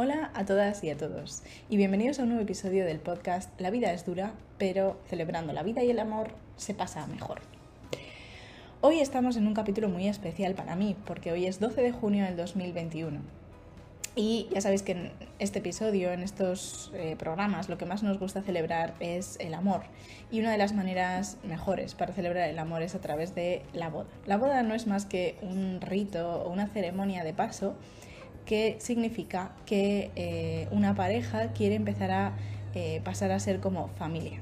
Hola a todas y a todos y bienvenidos a un nuevo episodio del podcast La vida es dura, pero celebrando la vida y el amor se pasa mejor. Hoy estamos en un capítulo muy especial para mí porque hoy es 12 de junio del 2021 y ya sabéis que en este episodio, en estos eh, programas, lo que más nos gusta celebrar es el amor. Y una de las maneras mejores para celebrar el amor es a través de la boda. La boda no es más que un rito o una ceremonia de paso que significa que eh, una pareja quiere empezar a eh, pasar a ser como familia.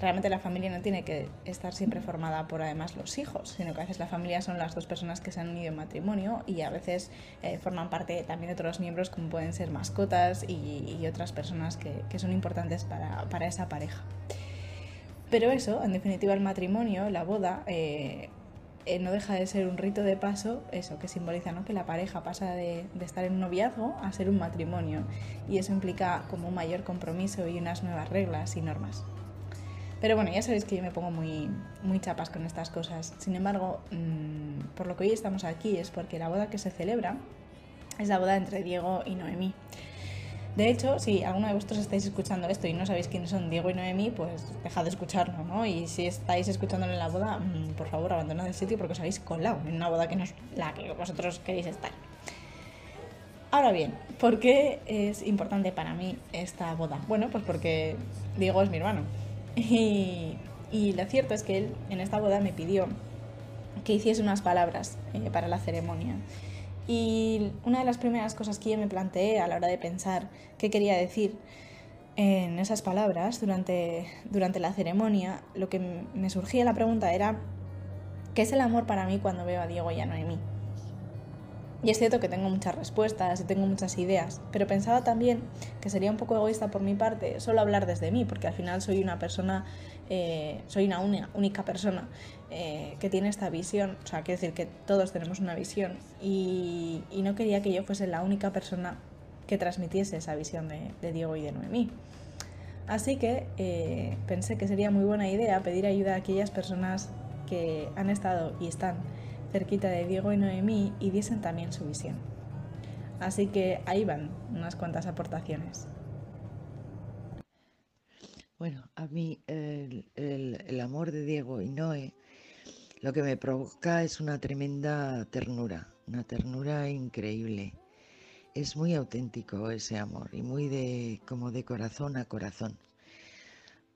Realmente la familia no tiene que estar siempre formada por además los hijos, sino que a veces la familia son las dos personas que se han unido en matrimonio y a veces eh, forman parte también de otros miembros como pueden ser mascotas y, otras personas que, son importantes para, esa pareja. Pero eso, en definitiva, el matrimonio, la boda, no deja de ser un rito de paso, eso que simboliza ¿no? que la pareja pasa de, estar en un noviazgo a ser un matrimonio y eso implica como un mayor compromiso y unas nuevas reglas y normas. Pero bueno, ya sabéis que yo me pongo muy, muy chapas con estas cosas. Sin embargo, mm, por lo que hoy estamos aquí es porque la boda que se celebra es la boda entre Diego y Noemí. De hecho, si alguno de vosotros estáis escuchando esto y no sabéis quiénes son Diego y Noemí, pues dejad de escucharlo, ¿no? Y si estáis escuchándolo en la boda, mm, por favor, abandonad el sitio porque os habéis colado en una boda que no es la que vosotros queréis estar. Ahora bien, ¿por qué es importante para mí esta boda? Bueno, pues porque Diego es mi hermano. Y, lo cierto es que él en esta boda me pidió que hiciese unas palabras eh, para la ceremonia. Y una de las primeras cosas que yo me planteé a la hora de pensar qué quería decir en esas palabras durante, durante la ceremonia, lo que me surgía la pregunta era, ¿qué es el amor para mí cuando veo a Diego y a Noemí? Y es cierto que tengo muchas respuestas y tengo muchas ideas, pero pensaba también que sería un poco egoísta por mi parte solo hablar desde mí, porque al final soy una persona, eh, soy una única persona eh, que tiene esta visión, o sea, quiero decir que todos tenemos una visión y, no quería que yo fuese la única persona que transmitiese esa visión de, Diego y de Noemí. Así que eh, pensé que sería muy buena idea pedir ayuda a aquellas personas que han estado y están cerquita de Diego y Noemí y diesen también su visión. Así que ahí van unas cuantas aportaciones. Bueno, a mí el, amor de Diego y Noé lo que me provoca es una tremenda ternura, una ternura increíble. Es muy auténtico ese amor y muy de como de corazón a corazón.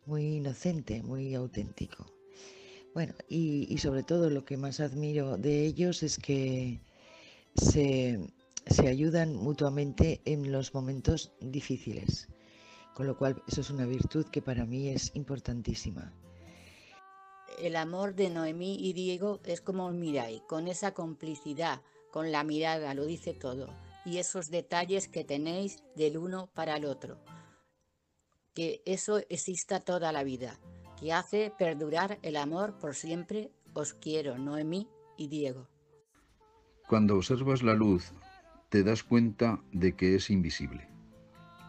Muy inocente, muy auténtico. Bueno, y, sobre todo lo que más admiro de ellos es que se, ayudan mutuamente en los momentos difíciles, con lo cual eso es una virtud que para mí es importantísima. El amor de Noemí y Diego es como miráis, con esa complicidad, con la mirada, lo dice todo, y esos detalles que tenéis del uno para el otro, que eso exista toda la vida que hace perdurar el amor por siempre, os quiero, Noemí y Diego. Cuando observas la luz, te das cuenta de que es invisible.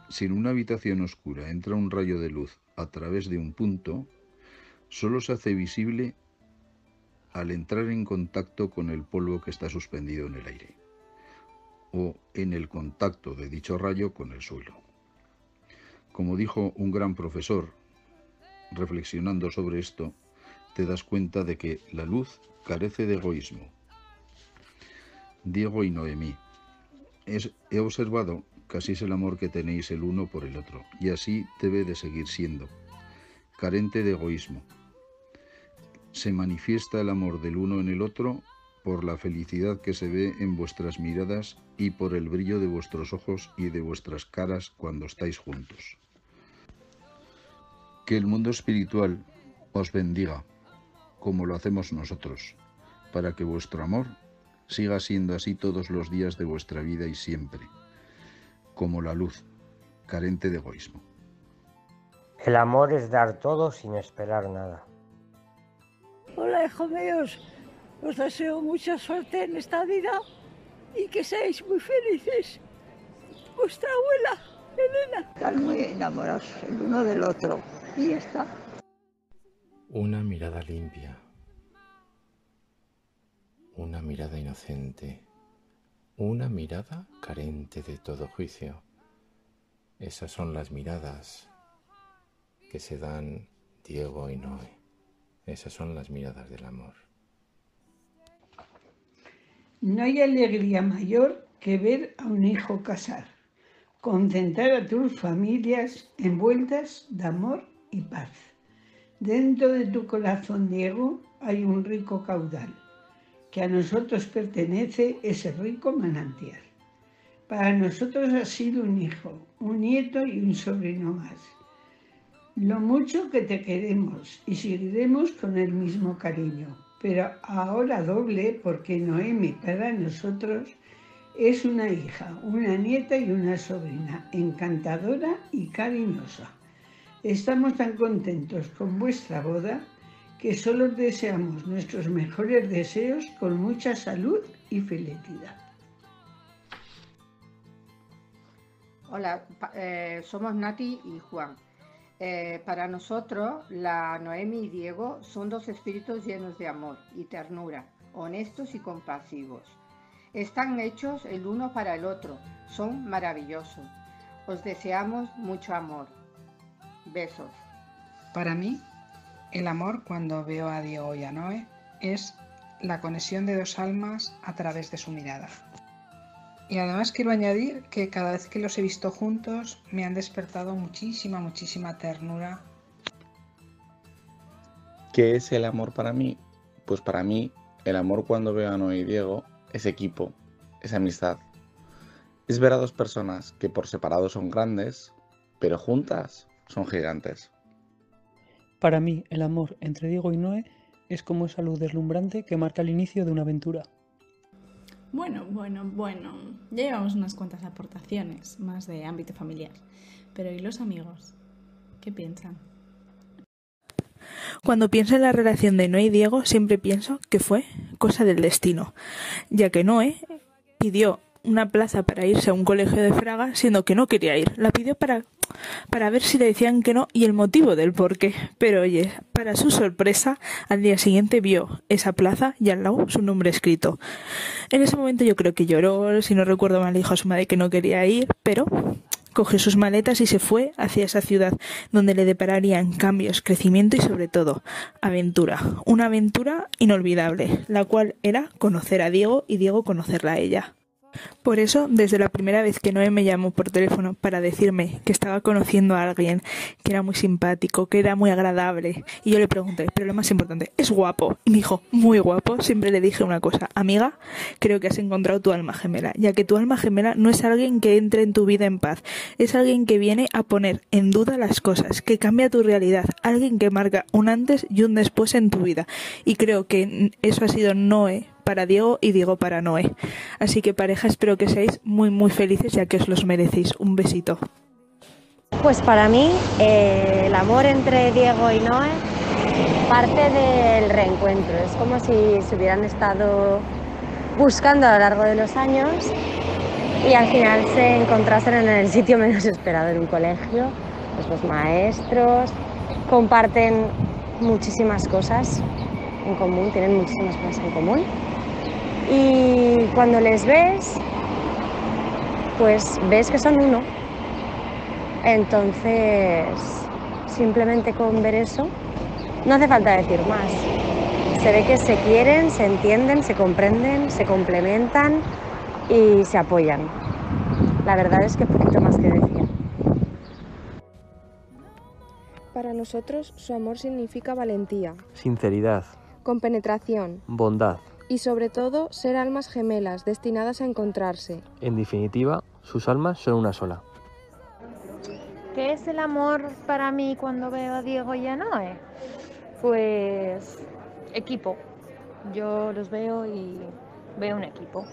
Si en una habitación oscura entra un rayo de luz a través de un punto, solo se hace visible al entrar en contacto con el polvo que está suspendido en el aire, o en el contacto de dicho rayo con el suelo. Como dijo un gran profesor, reflexionando sobre esto, te das cuenta de que la luz carece de egoísmo. Diego y Noemí. he observado que así es el amor que tenéis el uno por el otro, y así debe de seguir siendo, carente de egoísmo. Se manifiesta el amor del uno en el otro por la felicidad que se ve en vuestras miradas y por el brillo de vuestros ojos y de vuestras caras cuando estáis juntos. Que el mundo espiritual os bendiga, como lo hacemos nosotros, para que vuestro amor siga siendo así todos los días de vuestra vida y siempre, como la luz, carente de egoísmo. El amor es dar todo sin esperar nada. Hola, hijos míos. Os deseo mucha suerte en esta vida y que seáis muy felices. Vuestra abuela, Elena. Están muy enamorados el uno del otro. Y está. Una mirada limpia, una mirada inocente, una mirada carente de todo juicio, Esas son las miradas que se dan Diego y Noé. Esas son las miradas del amor. No hay alegría mayor que ver a un hijo casar, concentrar a tus familias envueltas de amor y paz. Dentro de tu corazón, Diego, hay un rico caudal, que a nosotros pertenece ese rico manantial. Para nosotros ha sido un hijo, un nieto y un sobrino más. Lo mucho que te queremos y seguiremos con el mismo cariño, pero ahora doble porque Noemi para nosotros es una hija, una nieta y una sobrina, encantadora y cariñosa. Estamos tan contentos con vuestra boda que solo deseamos nuestros mejores deseos con mucha salud y felicidad. Hola, eh, somos Nati y Juan. Eh, para nosotros, la Noemi y Diego son dos espíritus llenos de amor y ternura, honestos y compasivos. Están hechos el uno para el otro, son maravillosos. Os deseamos mucho amor. Besos. Para mí, el amor cuando veo a Diego y a Noé es la conexión de dos almas a través de su mirada. Y además quiero añadir que cada vez que los he visto juntos me han despertado muchísima, muchísima ternura. ¿Qué es el amor para mí? Pues para mí, el amor cuando veo a Noé y Diego es equipo, es amistad. Es ver a dos personas que por separado son grandes, pero juntas son gigantes. Para mí, el amor entre Diego y Noé es como esa luz deslumbrante que marca el inicio de una aventura. Bueno, bueno, bueno. Ya llevamos unas cuantas aportaciones, más de ámbito familiar. Pero ¿y los amigos? ¿Qué piensan? Cuando pienso en la relación de Noé y Diego, siempre pienso que fue cosa del destino, ya que Noé pidió una plaza para irse a un colegio de Fraga, siendo que no quería ir. La pidió para, para ver si le decían que no y el motivo del por qué. Pero oye, para su sorpresa, al día siguiente vio esa plaza y al lado su nombre escrito. En ese momento yo creo que lloró, si no recuerdo mal, dijo a su madre que no quería ir, pero cogió sus maletas y se fue hacia esa ciudad donde le depararían cambios, crecimiento y sobre todo aventura. Una aventura inolvidable, la cual era conocer a Diego y Diego conocerla a ella. Por eso, desde la primera vez que Noé me llamó por teléfono para decirme que estaba conociendo a alguien que era muy simpático, que era muy agradable, y yo le pregunté, pero lo más importante, ¿es guapo? Y me dijo, muy guapo, siempre le dije una cosa, amiga, creo que has encontrado tu alma gemela, ya que tu alma gemela no es alguien que entre en tu vida en paz, es alguien que viene a poner en duda las cosas, que cambia tu realidad, alguien que marca un antes y un después en tu vida. Y creo que eso ha sido Noé para Diego y Diego para Noé. Así que pareja, espero que seáis muy muy felices ya que os los merecéis. Un besito. Pues para mí eh, el amor entre Diego y Noé parte del reencuentro. Es como si se hubieran estado buscando a lo largo de los años y al final se encontrasen en el sitio menos esperado, en un colegio. Pues los maestros comparten muchísimas cosas en común, tienen muchísimas cosas en común y cuando les ves, pues ves que son uno. Entonces, simplemente con ver eso, no hace falta decir más. Se ve que se quieren, se entienden, se comprenden, se complementan y se apoyan. La verdad es que poquito más que decir. Para nosotros su amor significa valentía, sinceridad, compenetración, bondad, y sobre todo ser almas gemelas destinadas a encontrarse. En definitiva, sus almas son una sola. ¿Qué es el amor para mí cuando veo a Diego y a Noé? Pues equipo. Yo los veo y veo un equipo.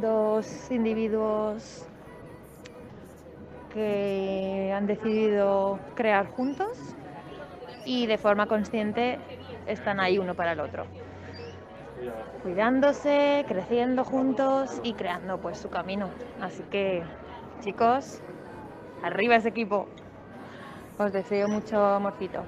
Dos individuos que han decidido crear juntos y de forma consciente están ahí uno para el otro cuidándose, creciendo juntos y creando pues su camino. Así que chicos, arriba ese equipo. Os deseo mucho amorcito.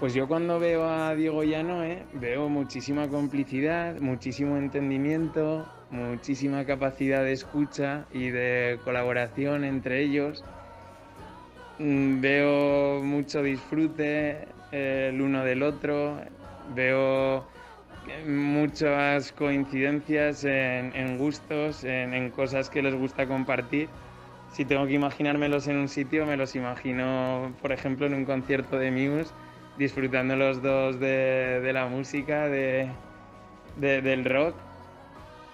Pues yo cuando veo a Diego a Noé veo muchísima complicidad, muchísimo entendimiento, muchísima capacidad de escucha y de colaboración entre ellos. Mm, Veo mucho disfrute eh, el uno del otro, veo muchas coincidencias en, en gustos, en, en cosas que les gusta compartir. Si tengo que imaginármelos en un sitio, me los imagino, por ejemplo, en un concierto de Muse, disfrutando los dos de, de la música, de, de- del rock.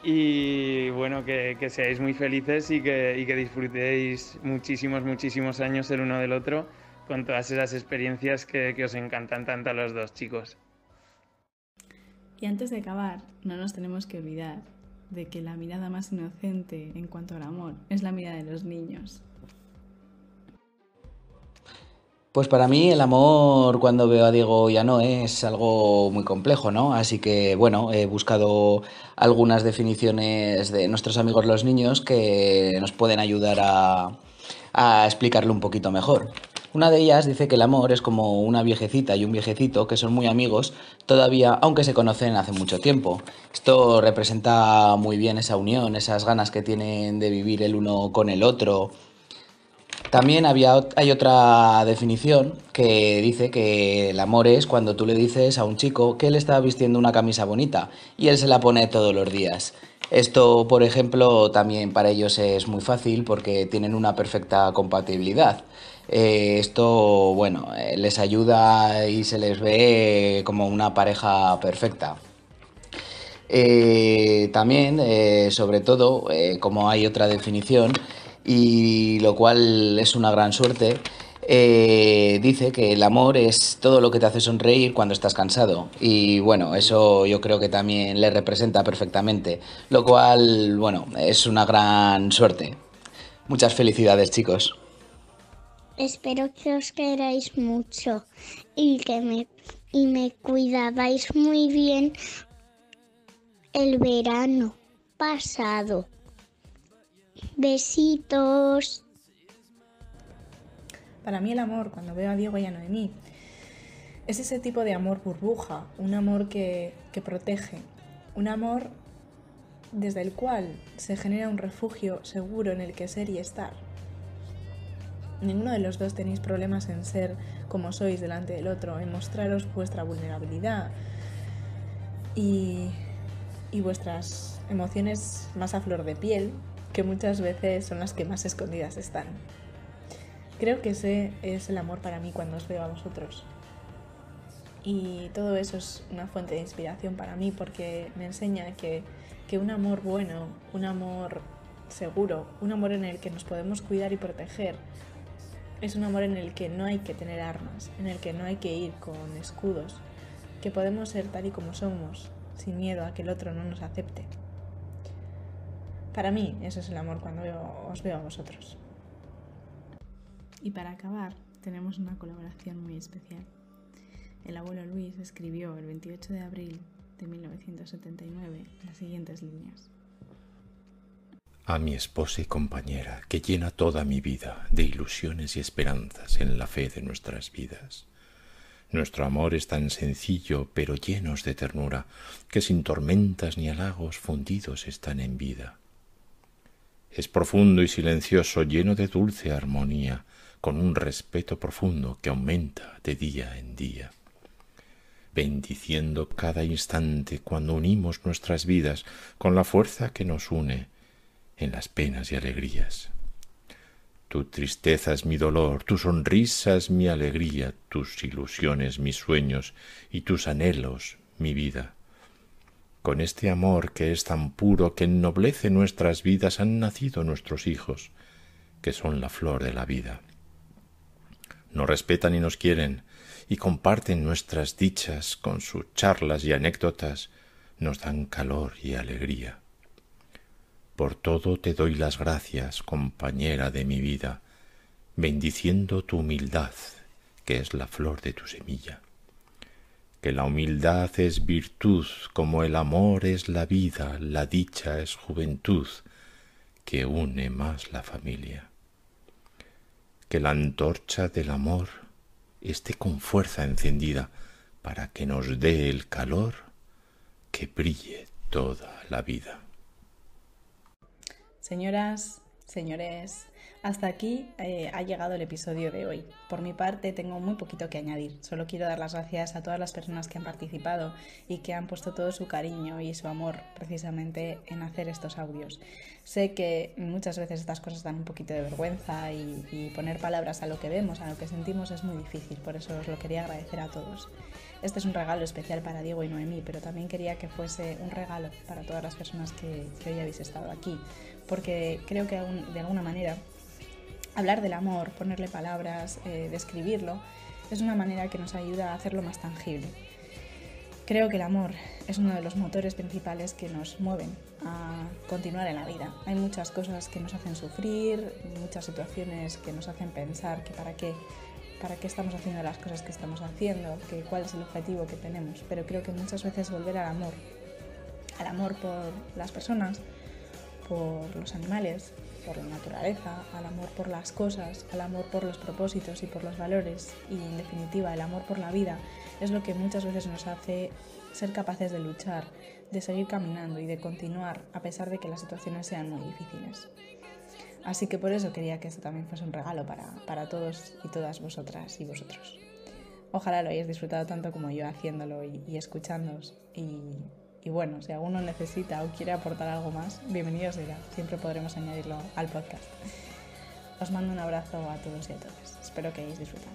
Y bueno, que, que seáis muy felices y que, y que disfrutéis muchísimos, muchísimos años el uno del otro con todas esas experiencias que, que os encantan tanto a los dos chicos. Y antes de acabar, no nos tenemos que olvidar de que la mirada más inocente en cuanto al amor es la mirada de los niños. Pues para mí el amor cuando veo a Diego y a Noé es algo muy complejo, ¿no? Así que bueno, he buscado algunas definiciones de nuestros amigos los niños que nos pueden ayudar a explicarlo un poquito mejor. Una de ellas dice que el amor es como una viejecita y un viejecito que son muy amigos todavía, aunque se conocen hace mucho tiempo. Esto representa muy bien esa unión, esas ganas que tienen de vivir el uno con el otro, también había, hay otra definición que dice que el amor es cuando tú le dices a un chico que él está vistiendo una camisa bonita y él se la pone todos los días. Esto, por ejemplo, también para ellos es muy fácil porque tienen una perfecta compatibilidad. Eh, esto, bueno, eh, les ayuda y se les ve como una pareja perfecta. Eh, también, sobre todo, como hay otra definición, y lo cual es una gran suerte, dice que el amor es todo lo que te hace sonreír cuando estás cansado. Y bueno, eso yo creo que también le representa perfectamente, lo cual, bueno, es una gran suerte. Muchas felicidades, chicos. Espero que os queráis mucho y que me, y me cuidabais muy bien el verano pasado. Besitos. Para mí el amor, cuando veo a Diego y a Noemí, es ese tipo de amor burbuja, un amor que, que protege, un amor desde el cual se genera un refugio seguro en el que ser y estar. Ninguno de los dos tenéis problemas en ser como sois delante del otro, en mostraros vuestra vulnerabilidad y, vuestras emociones más a flor de piel, que muchas veces son las que más escondidas están. Creo que ese es el amor para mí cuando os veo a vosotros. Y todo eso es una fuente de inspiración para mí porque me enseña que, que un amor bueno, un amor seguro, un amor en el que nos podemos cuidar y proteger, es un amor en el que no hay que tener armas, en el que no hay que ir con escudos, que podemos ser tal y como somos, sin miedo a que el otro no nos acepte. Para mí, eso es el amor cuando os veo a vosotros. Y para acabar, tenemos una colaboración muy especial. El abuelo Luis escribió el 28 de abril de 1979 las siguientes líneas. A mi esposa y compañera, que llena toda mi vida de ilusiones y esperanzas en la fe de nuestras vidas. Nuestro amor es tan sencillo, pero llenos de ternura, que sin tormentas ni halagos fundidos están en vida. Es profundo y silencioso, lleno de dulce armonía, con un respeto profundo que aumenta de día en día. Bendiciendo cada instante cuando unimos nuestras vidas con la fuerza que nos une en las penas y alegrías. Tu tristeza es mi dolor, tu sonrisa es mi alegría, tus ilusiones mis sueños y tus anhelos mi vida. Con este amor que es tan puro que ennoblece nuestras vidas han nacido nuestros hijos, que son la flor de la vida. Nos respetan y nos quieren, y comparten nuestras dichas con sus charlas y anécdotas, nos dan calor y alegría. Por todo te doy las gracias, compañera de mi vida, bendiciendo tu humildad, que es la flor de tu semilla. Que la humildad es virtud, como el amor es la vida, la dicha es juventud, que une más la familia. Que la antorcha del amor esté con fuerza encendida para que nos dé el calor que brille toda la vida. Señoras, señores, hasta aquí eh, ha llegado el episodio de hoy. Por mi parte tengo muy poquito que añadir. Solo quiero dar las gracias a todas las personas que han participado y que han puesto todo su cariño y su amor precisamente en hacer estos audios. Sé que muchas veces estas cosas dan un poquito de vergüenza y, poner palabras a lo que vemos, a lo que sentimos es muy difícil. Por eso os lo quería agradecer a todos. Este es un regalo especial para Diego y Noemí, pero también quería que fuese un regalo para todas las personas que hoy habéis estado aquí, porque creo que de alguna manera hablar del amor, ponerle palabras, eh, describirlo, es una manera que nos ayuda a hacerlo más tangible. Creo que el amor es uno de los motores principales que nos mueven a continuar en la vida. Hay muchas cosas que nos hacen sufrir, muchas situaciones que nos hacen pensar que para qué, para qué estamos haciendo las cosas que estamos haciendo, que cuál es el objetivo que tenemos. Pero creo que muchas veces volver al amor, al amor por las personas, por los animales, por la naturaleza, al amor por las cosas, al amor por los propósitos y por los valores y en definitiva el amor por la vida es lo que muchas veces nos hace ser capaces de luchar, de seguir caminando y de continuar a pesar de que las situaciones sean muy difíciles. Así que por eso quería que esto también fuese un regalo para, para todos y todas vosotras y vosotros. Ojalá lo hayáis disfrutado tanto como yo haciéndolo y, y escuchándoos y y bueno, si alguno necesita o quiere aportar algo más, bienvenido será. Siempre podremos añadirlo al podcast. Os mando un abrazo a todos y a todas. Espero que hayáis disfrutado.